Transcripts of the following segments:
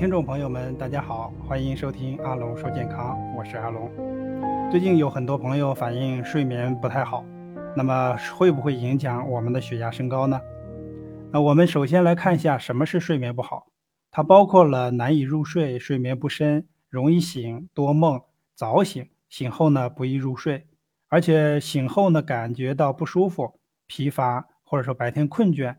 听众朋友们，大家好，欢迎收听阿龙说健康，我是阿龙。最近有很多朋友反映睡眠不太好，那么会不会影响我们的血压升高呢？那我们首先来看一下什么是睡眠不好，它包括了难以入睡、睡眠不深、容易醒、多梦、早醒、醒后呢不易入睡，而且醒后呢感觉到不舒服、疲乏，或者说白天困倦。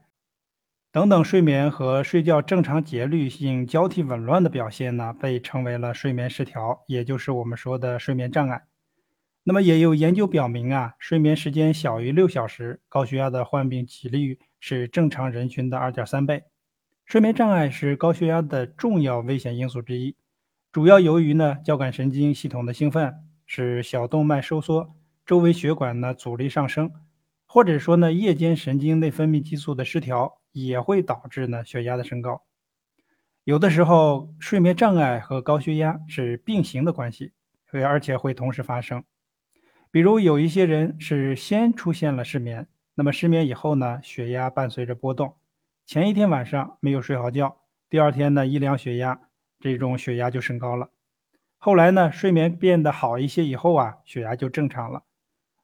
等等，睡眠和睡觉正常节律性交替紊乱的表现呢，被称为了睡眠失调，也就是我们说的睡眠障碍。那么也有研究表明啊，睡眠时间小于六小时，高血压的患病几率是正常人群的二点三倍。睡眠障碍是高血压的重要危险因素之一，主要由于呢交感神经系统的兴奋，使小动脉收缩，周围血管呢阻力上升，或者说呢夜间神经内分泌激素的失调。也会导致呢血压的升高，有的时候睡眠障碍和高血压是并行的关系，而且会同时发生。比如有一些人是先出现了失眠，那么失眠以后呢，血压伴随着波动，前一天晚上没有睡好觉，第二天呢一量血压，这种血压就升高了。后来呢睡眠变得好一些以后啊，血压就正常了。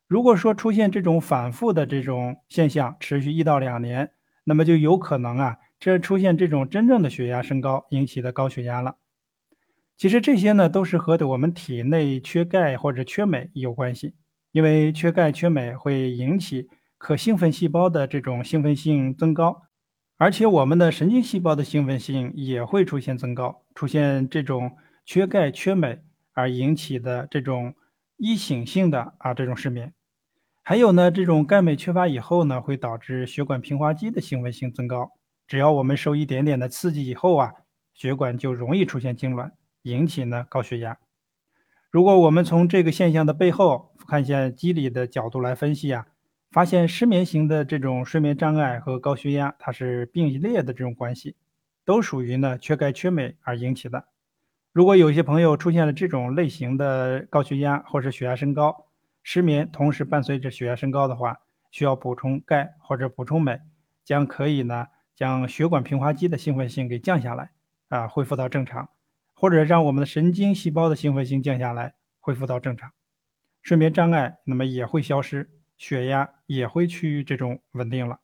如果说出现这种反复的这种现象，持续一到两年。那么就有可能啊，这出现这种真正的血压升高引起的高血压了。其实这些呢，都是和我们体内缺钙或者缺镁有关系。因为缺钙缺镁会引起可兴奋细胞的这种兴奋性增高，而且我们的神经细胞的兴奋性也会出现增高，出现这种缺钙缺镁而引起的这种易醒性的啊这种失眠。还有呢，这种钙镁缺乏以后呢，会导致血管平滑肌的兴奋性增高。只要我们受一点点的刺激以后啊，血管就容易出现痉挛，引起呢高血压。如果我们从这个现象的背后看一下机理的角度来分析啊，发现失眠型的这种睡眠障碍和高血压它是并列的这种关系，都属于呢缺钙缺镁而引起的。如果有些朋友出现了这种类型的高血压或者血压升高，失眠同时伴随着血压升高的话，需要补充钙或者补充镁，将可以呢将血管平滑肌的兴奋性给降下来，啊恢复到正常，或者让我们的神经细胞的兴奋性降下来，恢复到正常，睡眠障碍那么也会消失，血压也会趋于这种稳定了。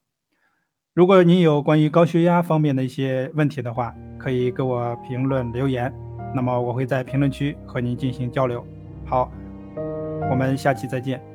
如果您有关于高血压方面的一些问题的话，可以给我评论留言，那么我会在评论区和您进行交流。好。我们下期再见。